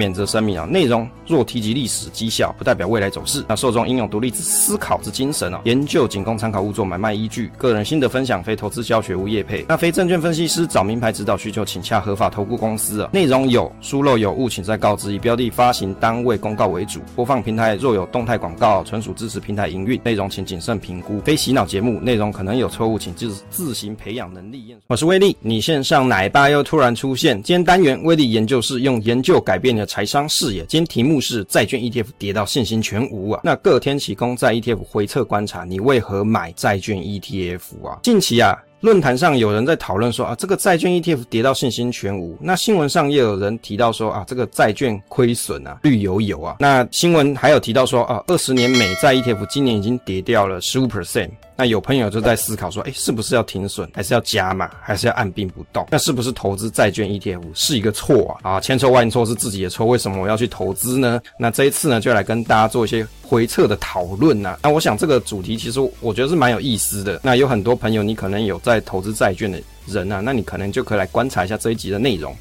免责声明啊，内容若提及历史绩效，不代表未来走势。那受众应有独立之思考之精神哦，研究仅供参考，勿作买卖依据。个人心得分享，非投资教学，无业配。那非证券分析师找名牌指导需求，请洽合法投顾公司啊。内容有疏漏有误，请再告知。以标的发行单位公告为主，播放平台若有动态广告，纯属支持平台营运。内容请谨慎评估，非洗脑节目，内容可能有错误，请自自行培养能力。我是威利，你线上奶爸又突然出现。今天单元威利研究室用研究改变你的财商视野。今天题目是债券 ETF 跌到信心全无啊。那各天启公债 ETF 回测观察，你为何买债券 ETF 啊？近期啊。论坛上有人在讨论说啊，这个债券 ETF 跌到信心全无。那新闻上也有人提到说啊，这个债券亏损啊，绿油油啊。那新闻还有提到说啊，二十年美债 ETF 今年已经跌掉了十五 percent。那有朋友就在思考说，哎，是不是要停损，还是要加码，还是要按兵不动？那是不是投资债券 ETF 是一个错啊？啊，千错万错是自己的错，为什么我要去投资呢？那这一次呢，就来跟大家做一些回测的讨论呐。那我想这个主题其实我觉得是蛮有意思的。那有很多朋友你可能有在投资债券的人啊，那你可能就可以来观察一下这一集的内容。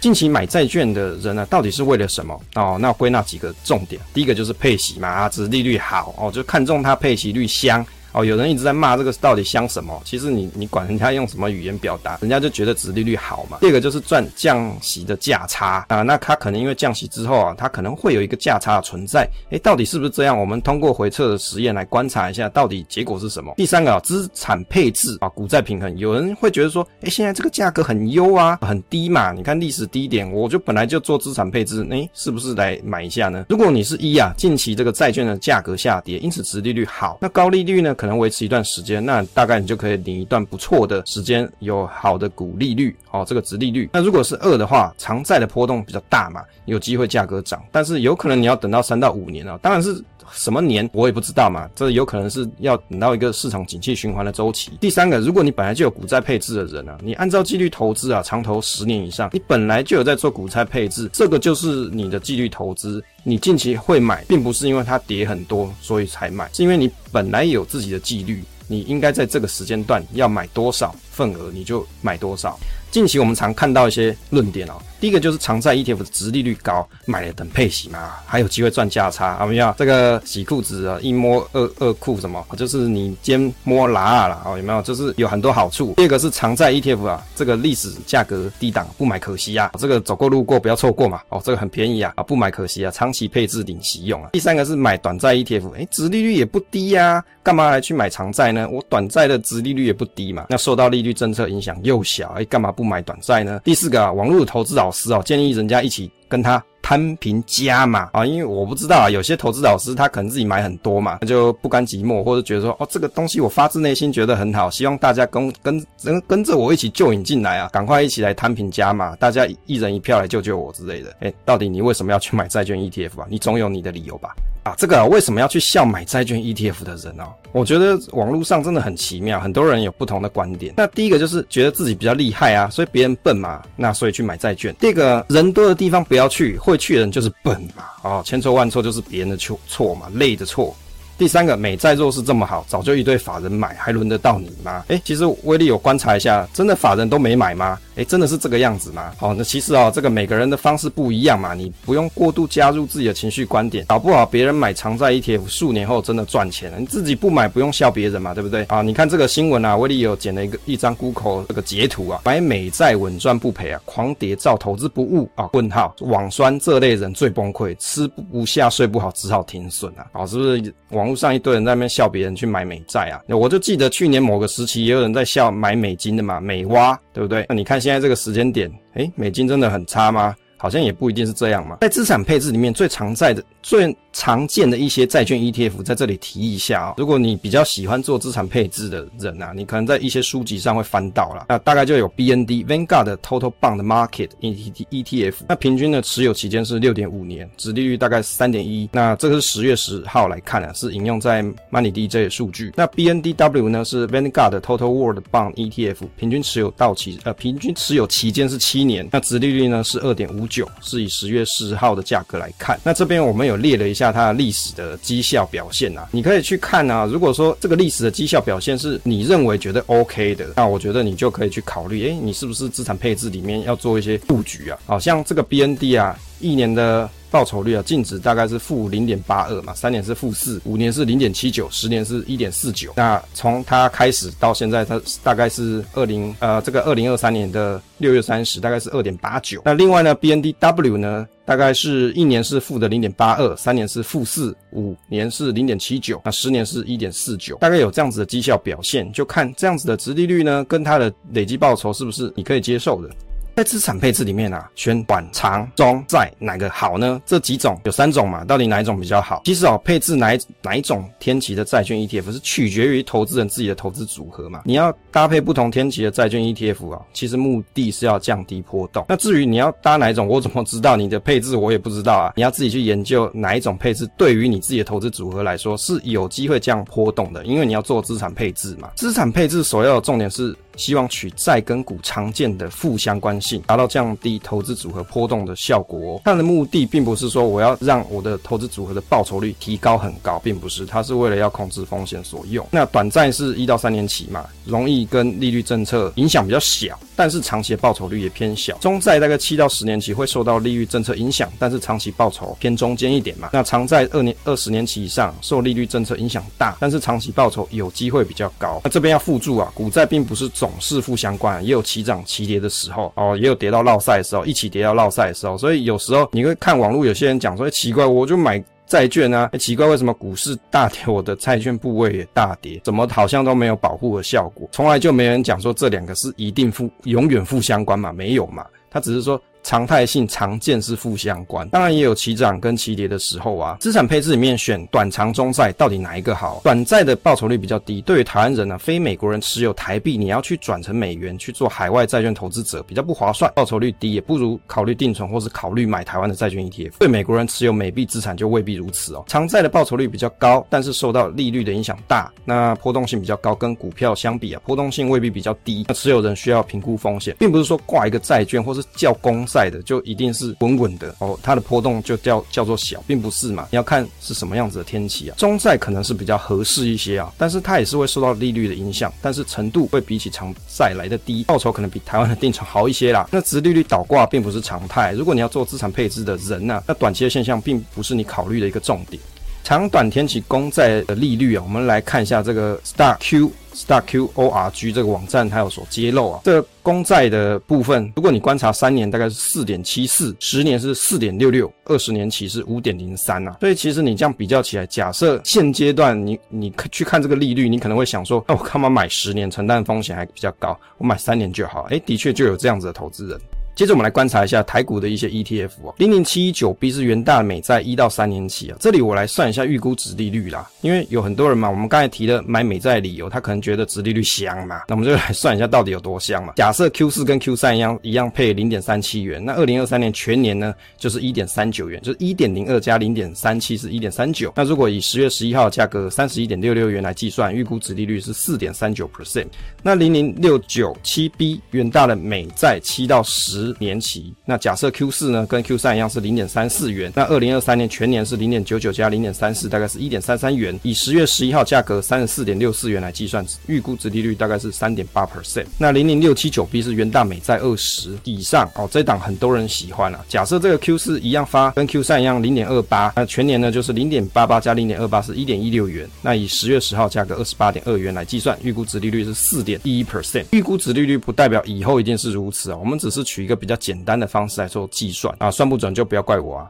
近期买债券的人呢，到底是为了什么？哦，那归纳几个重点。第一个就是配息嘛，啊，殖利率好哦，就看中它配息率香。哦，有人一直在骂这个到底香什么？其实你你管人家用什么语言表达，人家就觉得直利率好嘛。第二个就是赚降息的价差啊，那他可能因为降息之后啊，他可能会有一个价差的存在。诶，到底是不是这样？我们通过回测的实验来观察一下，到底结果是什么？第三个啊，资产配置啊，股债平衡。有人会觉得说，诶，现在这个价格很优啊，很低嘛。你看历史低点，我就本来就做资产配置，诶，是不是来买一下呢？如果你是一啊，近期这个债券的价格下跌，因此直利率好，那高利率呢？可能维持一段时间，那大概你就可以领一段不错的时间，有好的股利率哦，这个值利率。那如果是二的话，偿债的波动比较大嘛，有机会价格涨，但是有可能你要等到三到五年啊，当然是什么年我也不知道嘛，这有可能是要等到一个市场景气循环的周期。第三个，如果你本来就有股债配置的人啊，你按照纪律投资啊，长投十年以上，你本来就有在做股债配置，这个就是你的纪律投资。你近期会买，并不是因为它跌很多所以才买，是因为你本来有自己的纪律，你应该在这个时间段要买多少份额，你就买多少。近期我们常看到一些论点哦。第一个就是长债 ETF 的殖利率高，买了等配息嘛，还有机会赚价差。有没有这个洗裤子啊？一摸二二裤什么？就是你肩摸拉了哦，有没有？就是有很多好处。第二个是长债 ETF 啊，这个历史价格低档，不买可惜啊。这个走过路过不要错过嘛。哦，这个很便宜啊，啊不买可惜啊，长期配置领息用啊。第三个是买短债 ETF，诶，殖利率也不低呀，干嘛来去买长债呢？我短债的殖利率也不低嘛，那受到利率政策影响又小，诶，干嘛不买短债呢？第四个啊，网络投资老师哦，建议人家一起跟他摊平加码啊，因为我不知道啊，有些投资老师他可能自己买很多嘛，他就不甘寂寞，或者觉得说哦，这个东西我发自内心觉得很好，希望大家跟跟跟跟着我一起救引进来啊，赶快一起来摊平加码，大家一人一票来救救我之类的。诶，到底你为什么要去买债券 ETF 啊？你总有你的理由吧？啊，这个，为什么要去笑买债券 ETF 的人呢？我觉得网络上真的很奇妙，很多人有不同的观点。那第一个就是觉得自己比较厉害啊，所以别人笨嘛，那所以去买债券。第二个，人多的地方不要去，会去的人就是笨嘛。哦，千错万错就是别人的错错嘛，累的错。第三个，美债若是这么好，早就一堆法人买，还轮得到你吗？诶，其实威利有观察一下，真的法人都没买吗？诶，真的是这个样子吗？好，那其实啊，这个每个人的方式不一样嘛，你不用过度加入自己的情绪观点，搞不好别人买长债 ETF 数年后真的赚钱了，你自己不买不用笑别人嘛，对不对？啊，你看这个新闻啊，威利有剪了一个一张 Google 这个截图啊，买美债稳赚不赔啊，狂跌照投资不误啊？问号，网酸这类人最崩溃，吃不下睡不好，只好停损啊？好，是不是网？网络上一堆人在那边笑别人去买美债啊，我就记得去年某个时期也有人在笑买美金的嘛，美蛙，对不对？那你看现在这个时间点，诶，美金真的很差吗？好像也不一定是这样嘛。在资产配置里面最常在的最。常见的一些债券 ETF 在这里提一下啊，如果你比较喜欢做资产配置的人啊，你可能在一些书籍上会翻到了，那大概就有 BND Vanguard Total Bond Market ETF，那平均的持有期间是六点五年，殖利率大概三点一，那这个是十月十号来看啊，是引用在 Money DJ 的数据。那 BNDW 呢是 Vanguard Total World Bond ETF，平均持有到期呃平均持有期间是七年，那殖利率呢是二点五九，是以十月十号的价格来看。那这边我们有列了一下它的历史的绩效表现啊，你可以去看啊。如果说这个历史的绩效表现是你认为觉得 OK 的，那我觉得你就可以去考虑，诶、你是不是资产配置里面要做一些布局啊？好像这个 BND 啊，一年的。报酬率啊，净值大概是负零点八二嘛，三年是负四，五年是零点七九，十年是一点四九。那从它开始到现在，它大概是二零呃这个二零二三年的六月三十，大概是二点八九。那另外呢，BNDW 呢，大概是一年是负的零点八二，三年是负四，五年是零点七九，那十年是一点四九，大概有这样子的绩效表现，就看这样子的殖利率呢，跟它的累计报酬是不是你可以接受的。在资产配置里面啊，选短、长、中、债哪个好呢？这几种有三种嘛，到底哪一种比较好？其实哦，配置哪一哪一种天期的债券 ETF 是取决于投资人自己的投资组合嘛。你要搭配不同天期的债券 ETF 啊，其实目的是要降低波动。那至于你要搭哪一种，我怎么知道你的配置？我也不知道啊。你要自己去研究哪一种配置对于你自己的投资组合来说是有机会降波动的，因为你要做资产配置嘛。资产配置首要的重点是。希望取债跟股常见的负相关性，达到降低投资组合波动的效果哦。它的目的并不是说我要让我的投资组合的报酬率提高很高，并不是，它是为了要控制风险所用。那短债是一到三年期嘛，容易跟利率政策影响比较小，但是长期的报酬率也偏小。中债大概七到十年期会受到利率政策影响，但是长期报酬偏中间一点嘛。那长债二年二十年期以上受利率政策影响大，但是长期报酬有机会比较高。那这边要附注啊，股债并不是总。总是负相关，也有齐涨齐跌的时候哦，也有跌到落赛的时候，一起跌到落赛的时候，所以有时候你会看网络有些人讲说，欸，奇怪，我就买债券啊，欸，奇怪，为什么股市大跌，我的债券部位也大跌，怎么好像都没有保护的效果？从来就没人讲说这两个是一定负，永远负相关嘛，没有嘛，他只是说。常态性常见是负相关，当然也有齐涨跟齐跌的时候啊。资产配置里面选短长中债到底哪一个好？短债的报酬率比较低，对于台湾人呢、啊，非美国人持有台币，你要去转成美元去做海外债券投资者比较不划算，报酬率低，也不如考虑定存或是考虑买台湾的债券 ETF。对美国人持有美币资产就未必如此哦。长债的报酬率比较高，但是受到利率的影响大，那波动性比较高，跟股票相比啊，波动性未必比较低。那持有人需要评估风险，并不是说挂一个债券或是叫公。债的就一定是稳稳的哦，它的波动就叫叫做小，并不是嘛？你要看是什么样子的天气啊。中债可能是比较合适一些啊，但是它也是会受到利率的影响，但是程度会比起长债来的低，报酬可能比台湾的定存好一些啦。那值利率倒挂并不是常态，如果你要做资产配置的人呢、那短期的现象并不是你考虑的一个重点。长短天期公债的利率啊，我们来看一下这个 starq。starqorg 这个网站它有所揭露啊，这个公债的部分，如果你观察三年大概是四点七四，十年是四点六六，二十年期是五点零三啊。所以其实你这样比较起来，假设现阶段你你去看这个利率，你可能会想说，那我干嘛买十年，承担风险还比较高，我买三年就好。诶，的确就有这样子的投资人。接着我们来观察一下台股的一些 ETF 哦，零零七一九 B 是元大美债一到三年期啊，这里我来算一下预估殖利率啦，因为有很多人嘛，我们刚才提的买美债理由，他可能觉得殖利率香嘛，那我们就来算一下到底有多香嘛。假设 Q 四跟 Q 三一样，一样配零点三七元，那二零二三年全年呢就是一点三九元，就是一点零二加零点三七是一点三九。那如果以十月十一号价格三十一点六六元来计算，预估殖利率是四点三九 percent。那零零六九七 B 元大的美债七到十年期。那假设 Q 四呢，跟 Q 三一样是零点三四元，那二零二三年全年是零点九九加零点三四，大概是一点三三元。以十月十一号价格三十四点六四元来计算，预估值利率大概是三点八 percent。那零零六七九 B 是元大美债二十以上哦，这档很多人喜欢啊。假设这个 Q 四一样发，跟 Q 三一样零点二八，那全年呢就是零点八八加零点二八是一点一六元。那以十月十号价格二十八点二元来计算，预估值利率是四点一 percent。预估值利率不代表以后一定是如此啊，我们只是取一个比较简单的方式来做计算啊，算不准就不要怪我啊。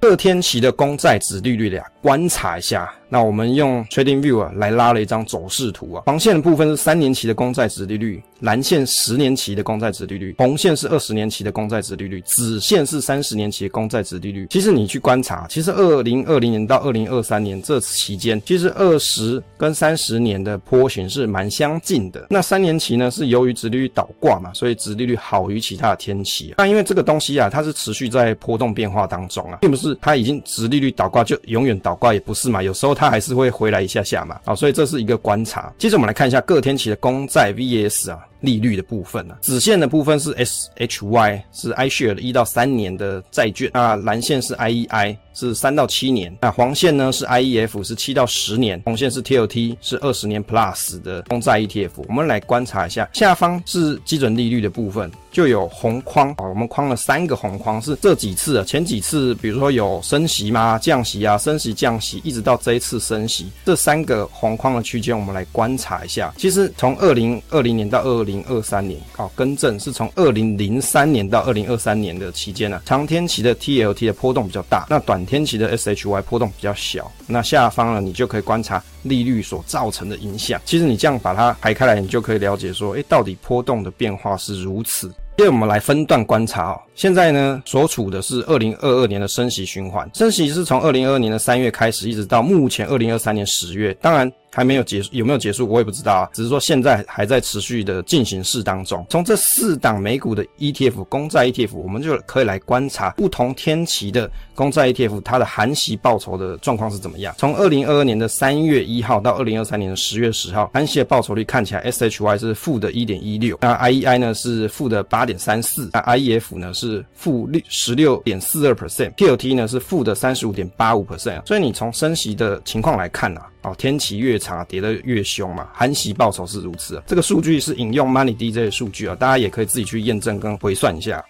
各天期的公债殖利率的观察一下。那我们用 Trading View 啊来拉了一张走势图啊，黄线的部分是三年期的公债殖利率，蓝线十年期的公债殖利率，红线是二十年期的公债殖利率，紫线是三十年期的公债殖利率。其实你去观察，其实二零二零年到二零二三年这期间，其实二十跟三十年的波形是蛮相近的。那三年期呢，是由于殖利率倒挂嘛，所以殖利率好于其他的天期。那因为这个东西啊，它是持续在波动变化当中啊，并不是它已经殖利率倒挂就永远倒挂，也不是嘛，有时候它。它还是会回来一下下嘛，好，所以这是一个观察。接着我们来看一下各天期的公债 VS 啊。利率的部分啊。紫线的部分是 SHY，是 Ishare 的一到三年的债券啊，蓝线是 IEI。是三到七年，那黄线呢是 IEF 是七到十年，红线是 TLT 是二十年 plus 的公债 ETF。我们来观察一下，下方是基准利率的部分，就有红框啊，我们框了三个红框，是这几次啊，前几次比如说有升息吗？降息啊，升息降息，一直到这一次升息，这三个红框的区间，我们来观察一下。其实从二零二零年到二零零二三年，哦，更正是从二零零三年到二零二三年的期间呢，长天期的 TLT 的波动比较大，那短天期的 SHY 波动比较小，那下方呢，你就可以观察利率所造成的影响。其实你这样把它排开来，你就可以了解说，诶，到底波动的变化是如此。接着我们来分段观察哦。现在呢，所处的是二零二二年的升息循环，升息是从二零二二年的三月开始，一直到目前二零二三年十月。当然。还没有结束，有没有结束我也不知道啊。只是说现在还在持续的进行式当中。从这四档美股的 ETF 公债 ETF，我们就可以来观察不同天期的公债 ETF 它的含息报酬的状况是怎么样。从二零二二年的三月一号到二零二三年的十月十号，含息的报酬率看起来 SHY 是负的一点一六，那 IEI 呢是负的八点三四，那 IEF 呢是负六十六点四二 percent，TLT 呢是负的三十五点八五 percent。所以你从升息的情况来看啊。哦，天期越长，跌得越凶嘛，韩系报酬是如此。这个数据是引用 Money DJ 的数据啊，大家也可以自己去验证跟回算一下。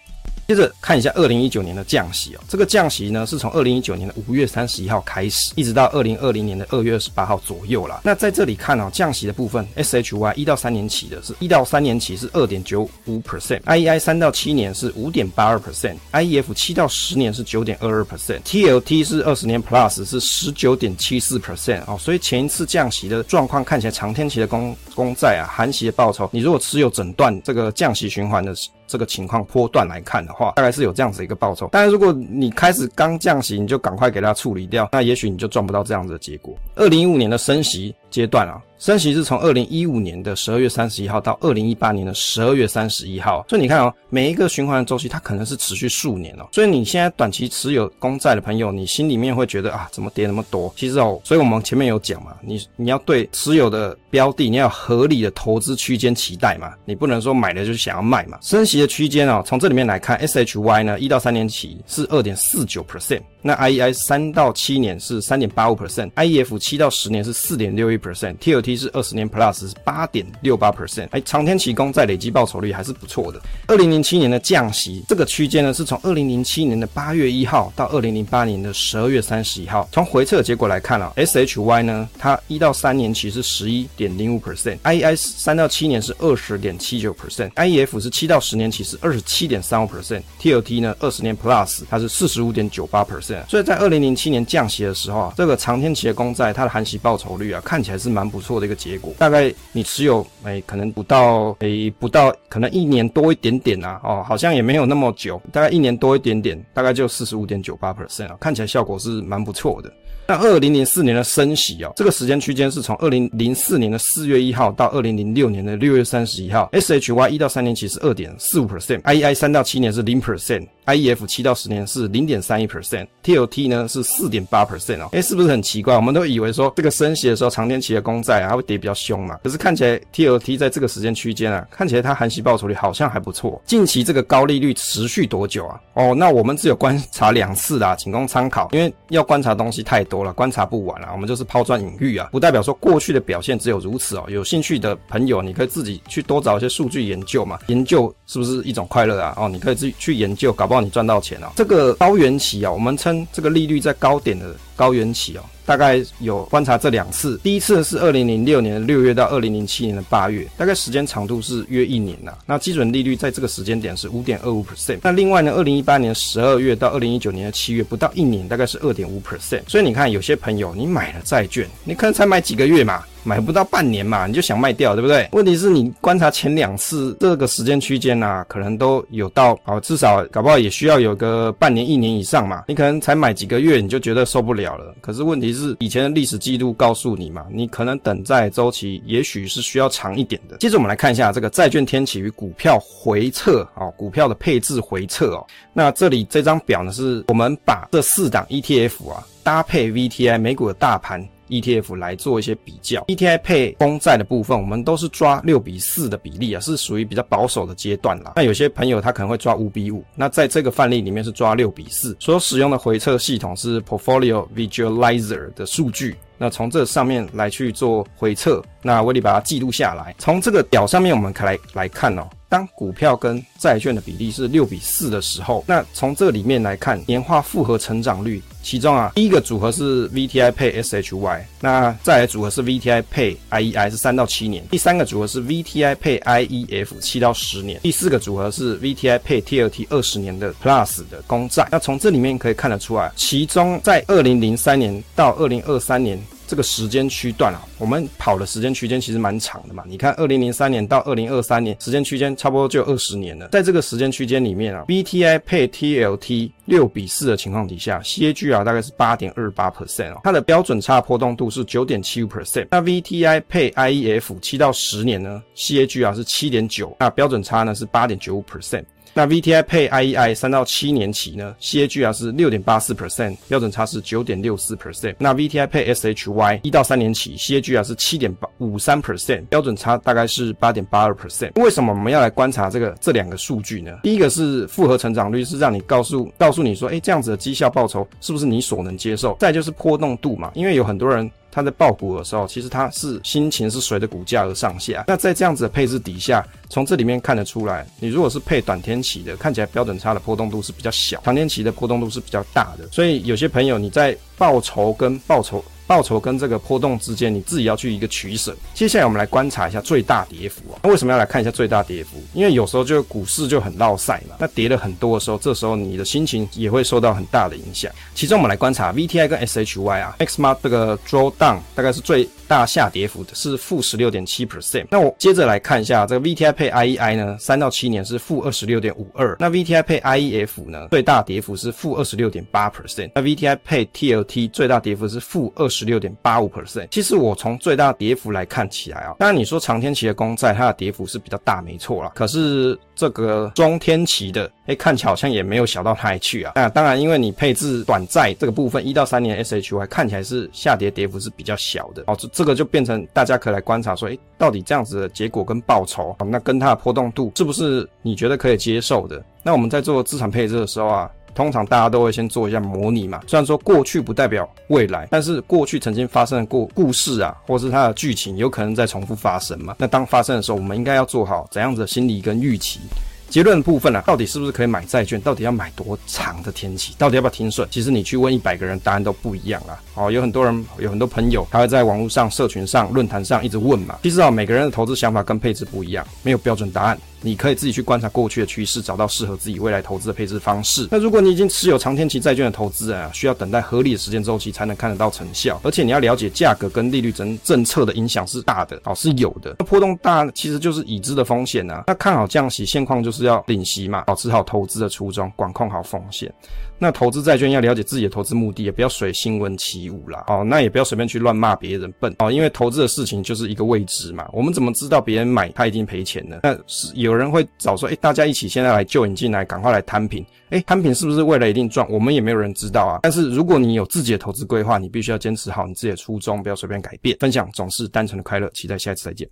接着看一下二零一九年的降息哦，这个降息呢是从二零一九年的五月三十一号开始，一直到二零二零年的二月二十八号左右啦。那在这里看哦，降息的部分，SHY 一到三年期的是一到三年期是二点九五 percent，IEI 三到七年是五点八二 percent，IEF 七到十年是九点二二 percent，TLT 是二十年 plus 是十九点七四 percent 哦。所以前一次降息的状况看起来，长天期的公公债啊，含息的报酬，你如果持有整段这个降息循环的。这个情况波段来看的话，大概是有这样子一个报酬。但是如果你开始刚降息，你就赶快给它处理掉，那也许你就赚不到这样子的结果。二零一五年的升息阶段啊。升息是从二零一五年的十二月三十一号到二零一八年的十二月三十一号，所以你看哦，每一个循环周期它可能是持续数年哦。所以你现在短期持有公债的朋友，你心里面会觉得啊，怎么跌那么多？其实哦，所以我们前面有讲嘛，你你要对持有的标的，你要合理的投资区间期待嘛，你不能说买了就是想要卖嘛。升息的区间哦，从这里面来看，SHY 呢一到三年期是二点四九 percent，那 IEI 三到七年是三点八五 percent，IEF 七到十年是四点六一 percent，TLT 是二十年 plus 是八点六八 percent，哎，长天启功在累计报酬率还是不错的。二零零七年的降息这个区间呢，是从二零零七年的八月一号到二零零八年的十二月三十一号。从回测结果来看啊，SHY 呢，它一到三年期是十一点零五 percent，IEI 三到七年是二十点七九 percent，IEF 是七到十年期是二十七点三五 percent，TLT 呢二十年 plus 它是四十五点九八 percent。所以在二零零七年降息的时候啊，这个长天启的公债它的含息报酬率啊，看起来是蛮不错的一个结果。大概你持有哎，可能不到哎，不到可能一年多一点点啊，哦，好像也没有那么久，大概一年多一点点，大概就四十五点九八 percent 啊，看起来效果是蛮不错的。那二零零四年的升息哦，这个时间区间是从二零零四年的四月一号到二零零六年的六月三十一号。SHY 一到三年期是二点四五 percent，II 三到七年是零 percent I E F 七到十年是零点三一 percent，TLT 呢是四点八 percent 哦。哎，是不是很奇怪？我们都以为说这个升息的时候，长天期的公债啊，它会跌比较凶嘛。可是看起来 TLT 在这个时间区间啊，看起来它含息报酬率好像还不错。近期这个高利率持续多久啊？哦，那我们只有观察两次啦，仅供参考，因为要观察东西太多。了，观察不完了，我们就是抛砖引玉啊，不代表说过去的表现只有如此哦。有兴趣的朋友，你可以自己去多找一些数据研究嘛，研究是不是一种快乐啊？哦，你可以自己去研究，搞不好你赚到钱哦。这个高原期啊，我们称这个利率在高点的高原期哦。大概有观察这两次，第一次是二零零六年的六月到二零零七年的八月，大概时间长度是约一年呐。那基准利率在这个时间点是五点二五 percent。那另外呢，二零一八年十二月到二零一九年的七月，不到一年，大概是二点五 percent。所以你看，有些朋友你买了债券，你可能才买几个月嘛。买不到半年嘛，你就想卖掉，对不对？问题是你观察前两次这个时间区间呐，可能都有到哦，至少搞不好也需要有个半年、一年以上嘛。你可能才买几个月，你就觉得受不了了。可是问题是，以前的历史记录告诉你嘛，你可能等债周期也许是需要长一点的。接着我们来看一下这个债券天启与股票回撤哦，股票的配置回撤哦。那这里这张表呢，是我们把这四档 ETF 啊搭配 VTI 美股的大盘。ETF 来做一些比较。ETI 配公债的部分，我们都是抓六比四的比例啊，是属于比较保守的阶段啦。那有些朋友他可能会抓五比五，那在这个范例里面是抓六比四。所使用的回测系统是 Portfolio Visualizer 的数据。那从这上面来去做回测，那威力把它记录下来。从这个表上面，我们可来来看哦。当股票跟债券的比例是六比四的时候，那从这里面来看，年化复合成长率，其中啊，第一个组合是 VTI 配 SHY，那再来组合是 VTI 配 IEI 是三到七年，第三个组合是 VTI 配 IEF 七到十年，第四个组合是 VTI 配 TLT 二十年的 Plus 的公债。那从这里面可以看得出来，其中在二零零三年到二零二三年。这个时间区段啊，我们跑的时间区间其实蛮长的嘛。你看，二零零三年到二零二三年，时间区间差不多就二十年了。在这个时间区间里面啊，VTI 配 TLT 六比四的情况底下，CAGR 大概是八点二八 percent 哦，它的标准差波动度是九点七五 percent。那 VTI 配 IEF 七到十年呢，CAGR 是七点九，那标准差呢是八点九五 percent。那 VTI 配 IEI 三到七年期呢，CAGR 是六点八四 percent，标准差是九点六四 percent。那 VTI 配 SHY 一到三年期，CAGR 是七点八五三 percent，标准差大概是八点八二 percent。为什么我们要来观察这个这两个数据呢？第一个是复合成长率，是让你告诉告诉你说，哎，这样子的绩效报酬是不是你所能接受？再就是波动度嘛，因为有很多人。它在报股的时候，其实它是心情是随着股价而上下。那在这样子的配置底下，从这里面看得出来，你如果是配短天期的，看起来标准差的波动度是比较小，长天期的波动度是比较大的。所以有些朋友你在报酬跟报酬。报酬跟这个波动之间，你自己要去一个取舍。接下来我们来观察一下最大跌幅啊。那为什么要来看一下最大跌幅？因为有时候就股市就很闹赛嘛。那跌了很多的时候，这时候你的心情也会受到很大的影响。其中我们来观察 VTI 跟 SHY 啊，XMART 这个 Drawdown 大概是最大下跌幅的，是负十六点七 percent。那我接着来看一下这个 VTI 配 IEI 呢，三到七年是负二十六点五二。那 VTI 配 IEF 呢，最大跌幅是负二十六点八 percent。那 VTI 配 TLT 最大跌幅是负二十六点八五 percent。其实我从最大跌幅来看起来啊，当然你说长天期的公债它的跌幅是比较大，没错啦。可是这个中天期的，哎，看起来好像也没有小到哪里去啊。那当然，因为你配置短债这个部分，一到三年 SHY 看起来是下跌跌幅是比较小的哦。这这个就变成大家可以来观察说，哎，到底这样子的结果跟报酬，那跟它的波动度是不是你觉得可以接受的？那我们在做资产配置的时候啊。通常大家都会先做一下模拟嘛，虽然说过去不代表未来，但是过去曾经发生过故事啊，或是它的剧情有可能再重复发生嘛。那当发生的时候，我们应该要做好怎样子的心理跟预期。结论部分呢、啊，到底是不是可以买债券？到底要买多长的天期？到底要不要停损？其实你去问一百个人，答案都不一样啊。哦，有很多人，有很多朋友，他会在网络上、社群上、论坛上一直问嘛。其实啊，每个人的投资想法跟配置不一样，没有标准答案。你可以自己去观察过去的趋势，找到适合自己未来投资的配置方式。那如果你已经持有长天期债券的投资啊，需要等待合理的时间周期才能看得到成效，而且你要了解价格跟利率政政策的影响是大的哦，是有的。那波动大其实就是已知的风险啊。那看好降息，现况就是要领息嘛，保持好投资的初衷，管控好风险。那投资债券要了解自己的投资目的，也不要随新闻起舞啦。哦，那也不要随便去乱骂别人笨哦，因为投资的事情就是一个未知嘛。我们怎么知道别人买他已经赔钱呢？那是有有人会找说，哎，大家一起现在来救引进来，赶快来摊平。哎，摊平是不是未来一定赚？我们也没有人知道啊。但是如果你有自己的投资规划，你必须要坚持好你自己的初衷，不要随便改变。分享总是单纯的快乐，期待下一次再见。